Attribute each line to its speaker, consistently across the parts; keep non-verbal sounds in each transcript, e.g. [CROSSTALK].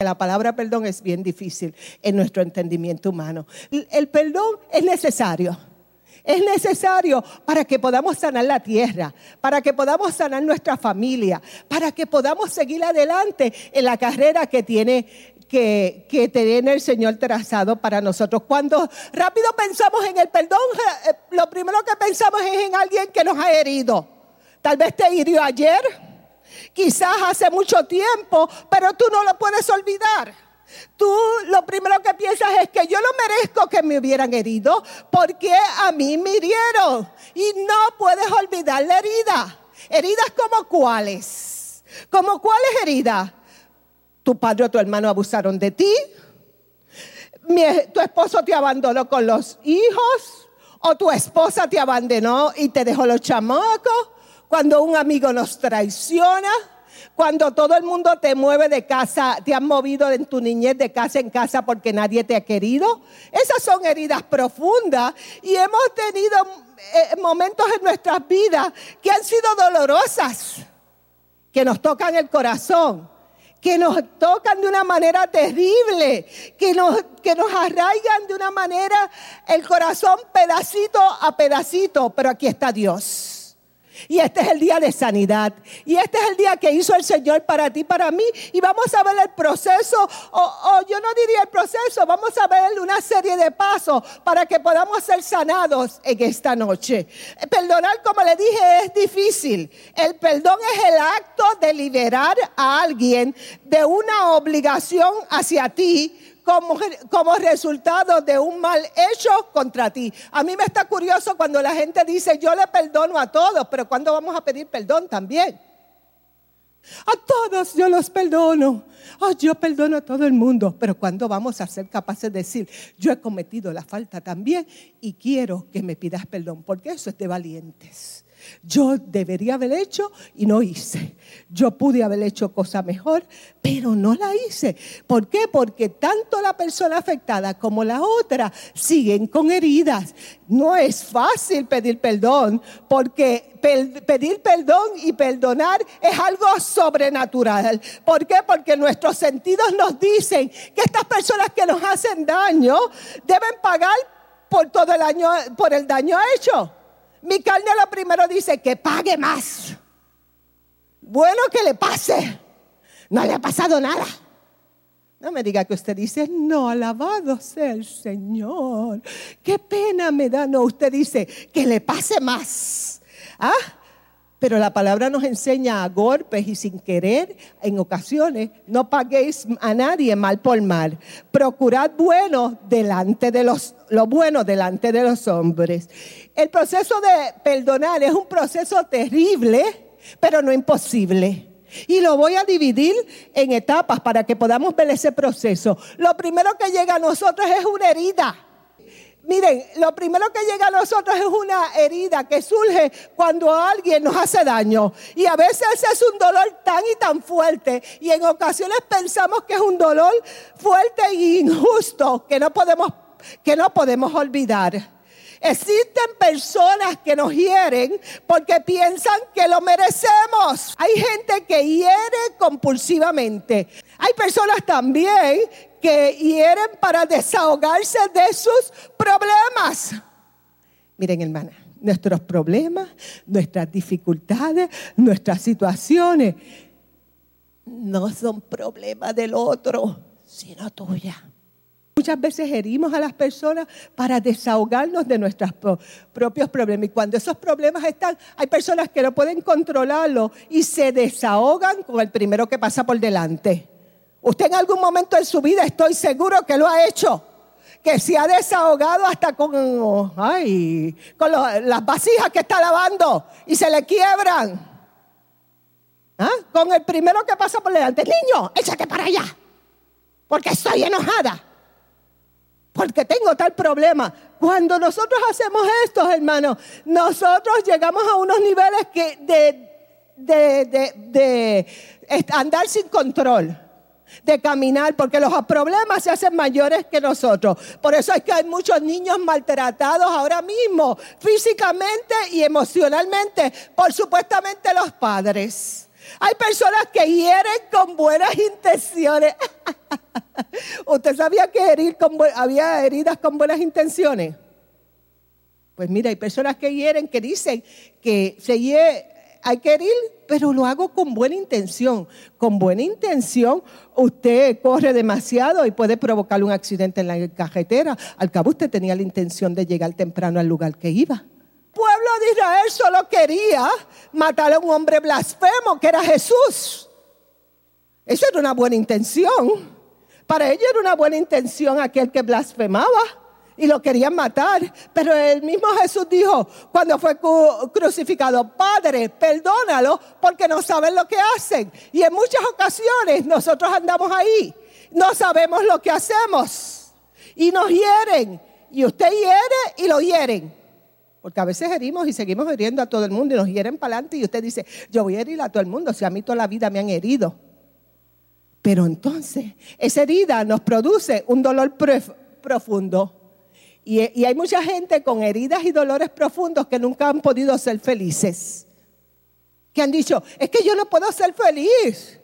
Speaker 1: La palabra perdón es bien difícil en nuestro entendimiento humano. El perdón es necesario. Es necesario para que podamos sanar la tierra, para que podamos sanar nuestra familia, para que podamos seguir adelante en la carrera que tiene que, que tiene el Señor trazado para nosotros. Cuando rápido pensamos en el perdón, eh, lo primero que pensamos es en alguien que nos ha herido. Tal vez te hirió ayer, quizás hace mucho tiempo, pero tú no lo puedes olvidar. Tú lo primero que piensas es que yo no merezco que me hubieran herido porque a mí me hirieron. Y no puedes olvidar la herida. Heridas como cuáles. Como cuáles heridas. Tu padre o tu hermano abusaron de ti. tu esposo te abandonó con los hijos. O tu esposa te abandonó y te dejó los chamacos cuando un amigo nos traiciona, cuando todo el mundo te mueve de casa, te han movido en tu niñez de casa en casa porque nadie te ha querido. Esas son heridas profundas y hemos tenido eh, momentos en nuestras vidas que han sido dolorosas, que nos tocan el corazón que nos tocan de una manera terrible, que nos, que nos arraigan de una manera el corazón pedacito a pedacito, pero aquí está Dios. Y este es el día de sanidad. Y este es el día que hizo el Señor para ti, para mí. Y vamos a ver el proceso, o, yo no diría el proceso, vamos a ver una serie de pasos para que podamos ser sanados en esta noche. Perdonar, como le dije, es difícil. El perdón es el acto de liberar a alguien de una obligación hacia ti como, resultado de un mal hecho contra ti. A mí me está curioso cuando la gente dice, yo le perdono a todos, pero ¿cuándo vamos a pedir perdón también? A todos yo los perdono. Oh, yo perdono a todo el mundo. Pero cuando vamos a ser capaces de decir, yo he cometido la falta también y quiero que me pidas perdón, porque eso es de valientes. Yo debería haber hecho y no hice. Yo pude haber hecho cosa mejor, pero no la hice. ¿Por qué? Porque tanto la persona afectada como la otra siguen con heridas. No es fácil pedir perdón, porque pedir perdón y perdonar es algo sobrenatural. ¿Por qué? Porque nuestros sentidos nos dicen que estas personas que nos hacen daño deben pagar por todo el año, por el daño hecho. Mi carne lo primero dice que pague más. Bueno que le pase. No le ha pasado nada. No me diga que usted dice, no, alabado sea el Señor. Qué pena me da. No, usted dice que le pase más. ¿Ah? Pero la palabra nos enseña a golpes y sin querer, en ocasiones, no paguéis a nadie mal por mal. Procurad bueno delante de los, lo bueno delante de los hombres. El proceso de perdonar es un proceso terrible, pero no imposible. Y lo voy a dividir en etapas para que podamos ver ese proceso. Lo primero que llega a nosotros es una herida. Miren, lo primero que llega a nosotros es una herida que surge cuando alguien nos hace daño. Y a veces es un dolor tan y tan fuerte. Y en ocasiones pensamos que es un dolor fuerte e injusto que no podemos, que no podemos olvidar. Existen personas que nos hieren porque piensan que lo merecemos. Hay gente que hiere compulsivamente. Hay personas también que hieren para desahogarse de sus problemas. Miren, hermana, nuestros problemas, nuestras dificultades, nuestras situaciones no son problemas del otro, sino tuya. Muchas veces herimos a las personas para desahogarnos de nuestros propios problemas. Y cuando esos problemas están, hay personas que no pueden controlarlo y se desahogan con el primero que pasa por delante. Usted en algún momento de su vida estoy seguro que lo ha hecho. Que se ha desahogado hasta con, ay, con las vasijas que está lavando y se le quiebran. ¿Ah? Con el primero que pasa por delante. Niño, échate para allá. porque estoy enojada, porque tengo tal problema. Cuando nosotros hacemos esto, hermanos, nosotros llegamos a unos niveles que de, de, de, de andar sin control de caminar, porque los problemas se hacen mayores que nosotros. Por eso es que hay muchos niños maltratados ahora mismo, físicamente y emocionalmente, por supuestamente los padres. Hay personas que hieren con buenas intenciones. [LAUGHS] ¿Usted sabía que herir con, había heridas con buenas intenciones? Pues mira, hay personas que hieren, que dicen que se hay que herir, pero lo hago con buena intención. Con buena intención, usted corre demasiado y puede provocar un accidente en la carretera. Al cabo, usted tenía la intención de llegar temprano al lugar que iba. De Israel solo quería matar a un hombre blasfemo, que era Jesús. Eso era una buena intención. Para ellos era una buena intención aquel que blasfemaba y lo querían matar. Pero el mismo Jesús dijo cuando fue crucificado, Padre, perdónalo porque no saben lo que hacen. Y en muchas ocasiones nosotros andamos ahí, no sabemos lo que hacemos y nos hieren. Y usted hiere y lo hieren. Porque a veces herimos y seguimos hiriendo a todo el mundo y nos hieren para adelante y usted dice, yo voy a herir a todo el mundo, si a mí toda la vida me han herido. Pero entonces, esa herida nos produce un dolor profundo y, hay mucha gente con heridas y dolores profundos que nunca han podido ser felices. Que han dicho, es que yo no puedo ser feliz.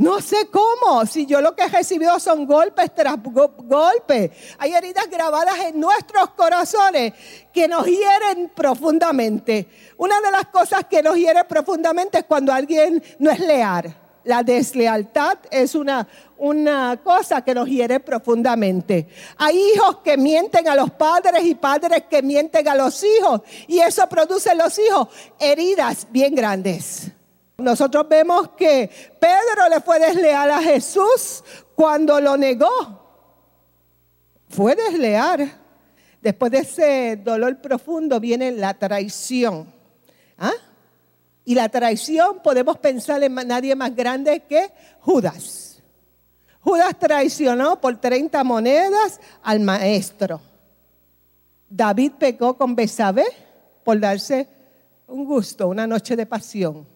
Speaker 1: No sé cómo, si yo lo que he recibido son golpes tras golpes. Hay heridas grabadas en nuestros corazones que nos hieren profundamente. Una de las cosas que nos hiere profundamente es cuando alguien no es leal. La deslealtad es una, una cosa que nos hiere profundamente. Hay hijos que mienten a los padres y padres que mienten a los hijos. Y eso produce en los hijos heridas bien grandes. Nosotros vemos que Pedro le fue desleal a Jesús cuando lo negó. Fue desleal. Después de ese dolor profundo viene la traición. ¿Ah? Y la traición podemos pensar en nadie más grande que Judas. Judas traicionó por 30 monedas al maestro. David pecó con Besabé por darse un gusto, una noche de pasión.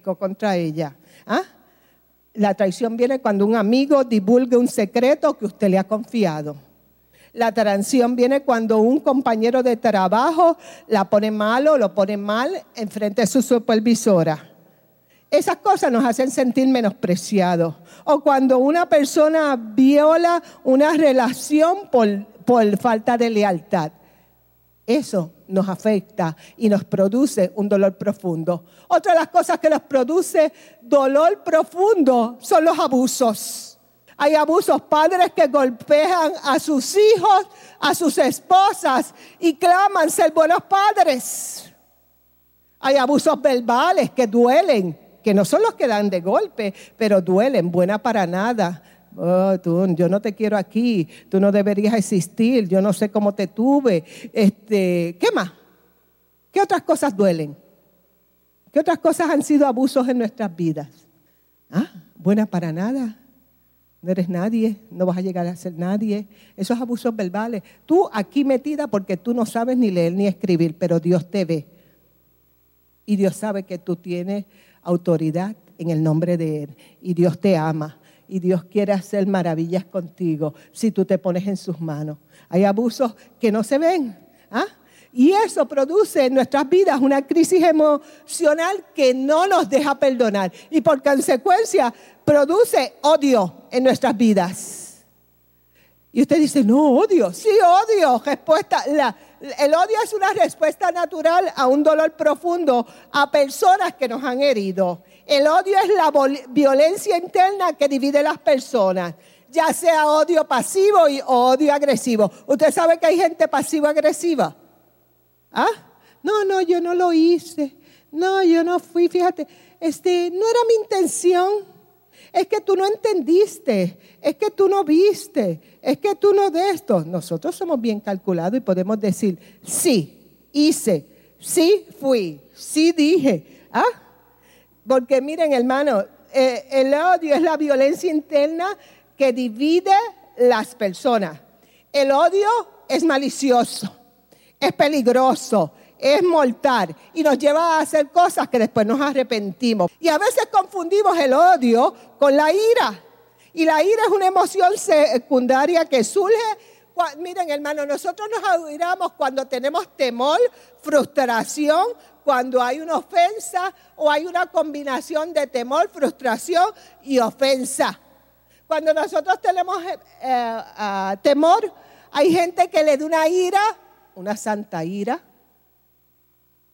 Speaker 1: Contra ella. ¿Ah? La traición viene cuando un amigo divulga un secreto que usted le ha confiado. La traición viene cuando un compañero de trabajo la pone mal o lo pone mal en frente de su supervisora. Esas cosas nos hacen sentir menospreciados. O cuando una persona viola una relación por, por falta de lealtad. Eso nos afecta y nos produce un dolor profundo. Otra de las cosas que nos produce dolor profundo son los abusos. Hay abusos, padres que golpean a sus hijos, a sus esposas y claman ser buenos padres. Hay abusos verbales que duelen, que no son los que dan de golpe, pero duelen, buena para nada. Oh, yo no te quiero aquí, tú no deberías existir, yo no sé cómo te tuve. Este, ¿Qué más? ¿Qué otras cosas duelen? ¿Qué otras cosas han sido abusos en nuestras vidas? Ah, buena para nada no eres nadie, no vas a llegar a ser nadie. Esos abusos verbales. Tú aquí metida porque tú no sabes ni leer ni escribir, pero Dios te ve. Y Dios sabe que tú tienes autoridad en el nombre de Él. Y Dios te ama. Y Dios quiere hacer maravillas contigo si tú te pones en sus manos. Hay abusos que no se ven. ¿ah? Y eso produce en nuestras vidas una crisis emocional que no nos deja perdonar. Y por consecuencia produce odio en nuestras vidas. Y usted dice, no, odio. Sí, odio. Respuesta. el odio es una respuesta natural a un dolor profundo a personas que nos han herido. El odio es la violencia interna que divide las personas, ya sea odio pasivo o odio agresivo. Usted sabe que hay gente pasivo-agresiva. ¿Ah? No, no, yo no lo hice. No, yo no fui, fíjate, este, no era mi intención. Es que tú no entendiste, es que tú no viste, es que tú no de esto. Nosotros somos bien calculados y podemos decir, sí, hice, sí fui, sí dije. ¿Ah? Porque miren, hermano, eh, el odio es la violencia interna que divide las personas. El odio es malicioso, es peligroso, es mortal y nos lleva a hacer cosas que después nos arrepentimos. Y a veces confundimos el odio con la ira. Y la ira es una emoción secundaria que surge. Miren, hermano, nosotros nos airamos cuando tenemos temor, frustración, cuando hay una ofensa o hay una combinación de temor, frustración y ofensa. Cuando nosotros tenemos eh, eh, temor, hay gente que le da una ira, una santa ira,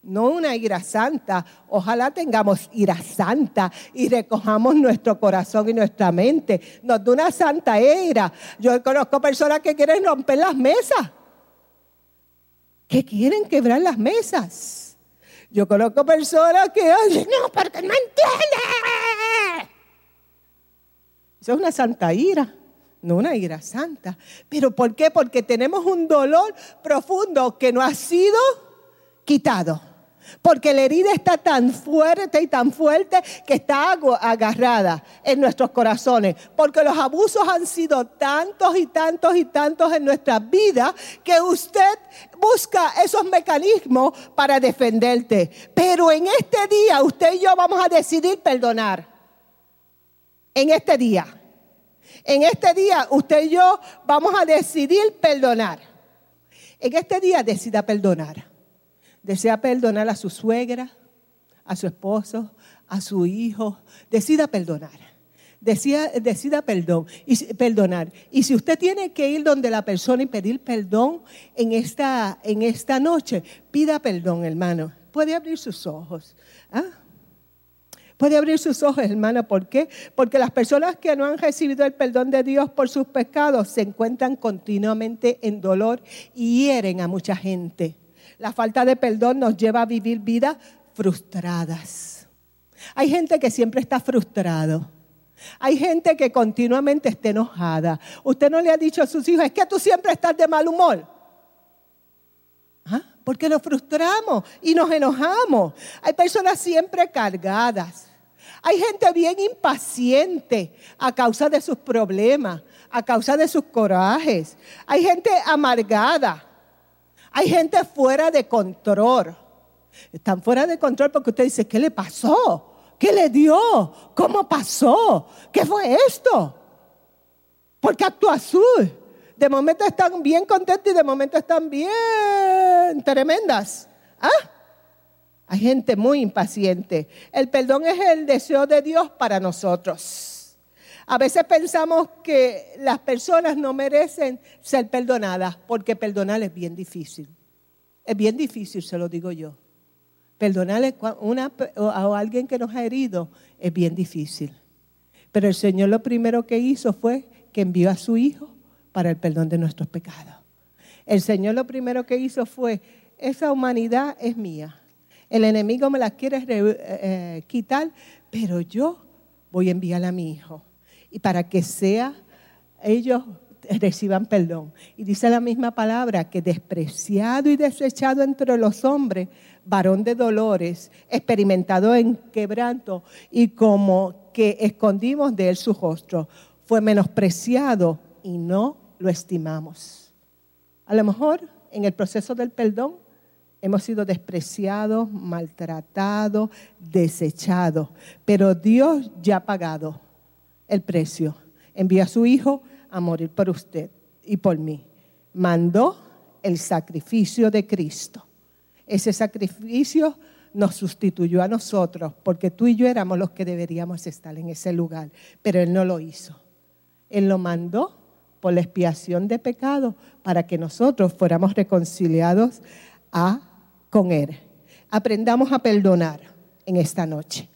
Speaker 1: no una ira santa. Ojalá tengamos ira santa y recojamos nuestro corazón y nuestra mente. Nos da una santa ira. Yo conozco personas que quieren romper las mesas, que quieren quebrar las mesas. Yo conozco personas que, oye, no, porque no entiende. Eso es una santa ira, no una ira santa. ¿Pero por qué? Porque tenemos un dolor profundo que no ha sido quitado. Porque la herida está tan fuerte y tan fuerte que está agarrada en nuestros corazones. Porque los abusos han sido tantos y tantos y tantos en nuestra vida que usted busca esos mecanismos para defenderte. Pero en este día usted y yo vamos a decidir perdonar. En este día. En este día usted y yo vamos a decidir perdonar. En este día decida perdonar desea perdonar a su suegra, a su esposo, a su hijo, decida perdonar. Decida, decida perdón y perdonar. Y si usted tiene que ir donde la persona y pedir perdón en esta, en esta noche, pida perdón, hermano. Puede abrir sus ojos. ¿ah? Puede abrir sus ojos, hermano. ¿Por qué? Porque las personas que no han recibido el perdón de Dios por sus pecados se encuentran continuamente en dolor y hieren a mucha gente. La falta de perdón nos lleva a vivir vidas frustradas. Hay gente que siempre está frustrado. Hay gente que continuamente está enojada. Usted no le ha dicho a sus hijos, es que tú siempre estás de mal humor. ¿Ah? Porque nos frustramos y nos enojamos. Hay personas siempre cargadas. Hay gente bien impaciente a causa de sus problemas, a causa de sus corajes. Hay gente amargada. Hay gente fuera de control. Están fuera de control porque usted dice, ¿qué le pasó? ¿Qué le dio? ¿Cómo pasó? ¿Qué fue esto? ¿Por qué actúa así? De momento están bien contentos y de momento están bien tremendas. ¿Ah? Hay gente muy impaciente. El perdón es el deseo de Dios para nosotros. A veces pensamos que las personas no merecen ser perdonadas porque perdonar es bien difícil. Es bien difícil, se lo digo yo. Perdonar a alguien que nos ha herido es bien difícil. Pero el Señor lo primero que hizo fue que envió a su Hijo para el perdón de nuestros pecados. El Señor lo primero que hizo fue, esa humanidad es mía. El enemigo me la quiere eh, eh, quitar, pero yo voy a enviar a mi Hijo y para que sea ellos reciban perdón. Y dice la misma palabra que despreciado y desechado entre los hombres, varón de dolores, experimentado en quebranto y como que escondimos de él su rostro, fue menospreciado y no lo estimamos. A lo mejor en el proceso del perdón hemos sido despreciados, maltratados, desechados, pero Dios ya ha pagado el precio. Envió a su Hijo a morir por usted y por mí. Mandó el sacrificio de Cristo. Ese sacrificio nos sustituyó a nosotros, porque tú y yo éramos los que deberíamos estar en ese lugar, pero Él no lo hizo. Él lo mandó por la expiación de pecado para que nosotros fuéramos reconciliados a, con Él. Aprendamos a perdonar en esta noche.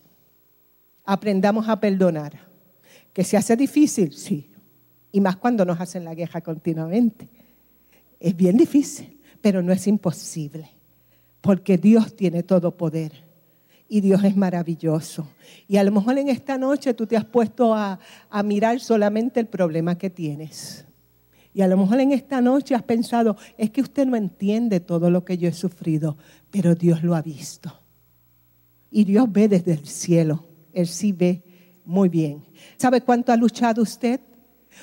Speaker 1: Aprendamos a perdonar. Que se hace difícil, sí. Y más cuando nos hacen la queja continuamente. Es bien difícil, pero no es imposible. Porque Dios tiene todo poder. Y Dios es maravilloso. Y a lo mejor en esta noche tú te has puesto a, a mirar solamente el problema que tienes. Y a lo mejor en esta noche has pensado, es que usted no entiende todo lo que yo he sufrido, pero Dios lo ha visto. Y Dios ve desde el cielo, Él sí ve muy bien. ¿Sabe cuánto ha luchado usted?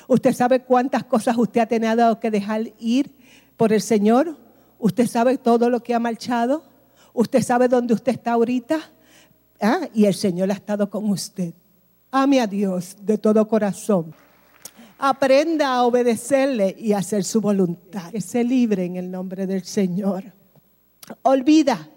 Speaker 1: ¿Usted sabe cuántas cosas usted ha tenido que dejar ir por el Señor? ¿Usted sabe todo lo que ha marchado? ¿Usted sabe dónde usted está ahorita? ¿Ah? Y el Señor ha estado con usted. Ame a Dios de todo corazón. Aprenda a obedecerle y a hacer su voluntad. Que se libre en el nombre del Señor. Olvida,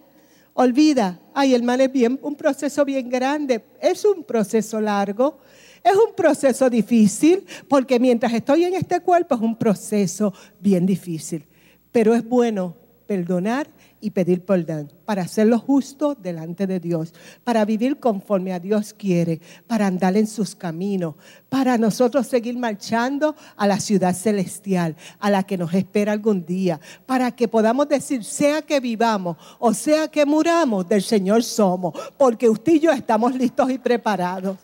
Speaker 1: olvida. Ay, hermano, es bien, un proceso bien grande. Es un proceso largo. Es un proceso difícil porque mientras estoy en este cuerpo es un proceso bien difícil. Pero es bueno perdonar y pedir perdón, para hacerlo justo delante de Dios, para vivir conforme a Dios quiere, para andar en sus caminos, para nosotros seguir marchando a la ciudad celestial, a la que nos espera algún día, para que podamos decir, sea que vivamos o sea que muramos, del Señor somos, porque usted y yo estamos listos y preparados.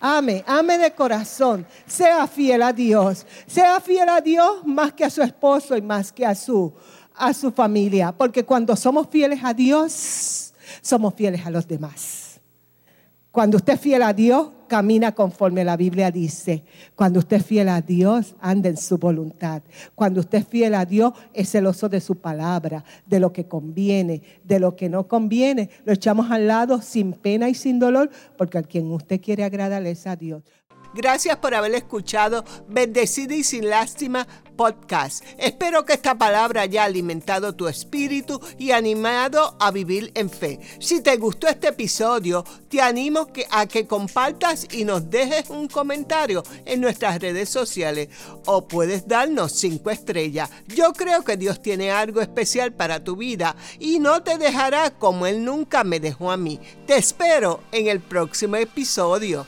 Speaker 1: Ame, ame de corazón, sea fiel a Dios, sea fiel a Dios más que a su esposo y más que a su a su familia, porque cuando somos fieles a Dios, somos fieles a los demás. Cuando usted es fiel a Dios, camina conforme la Biblia dice. Cuando usted es fiel a Dios, anda en su voluntad. Cuando usted es fiel a Dios, es celoso de su palabra, de lo que conviene, de lo que no conviene. Lo echamos al lado sin pena y sin dolor, porque a quien usted quiere agradarle es a Dios. Gracias por haber escuchado Bendecida y sin lástima podcast. Espero que esta palabra haya alimentado tu espíritu y animado a vivir en fe. Si te gustó este episodio, te animo a que compartas y nos dejes un comentario en nuestras redes sociales o puedes darnos cinco estrellas. Yo creo que Dios tiene algo especial para tu vida y no te dejará como Él nunca me dejó a mí. Te espero en el próximo episodio.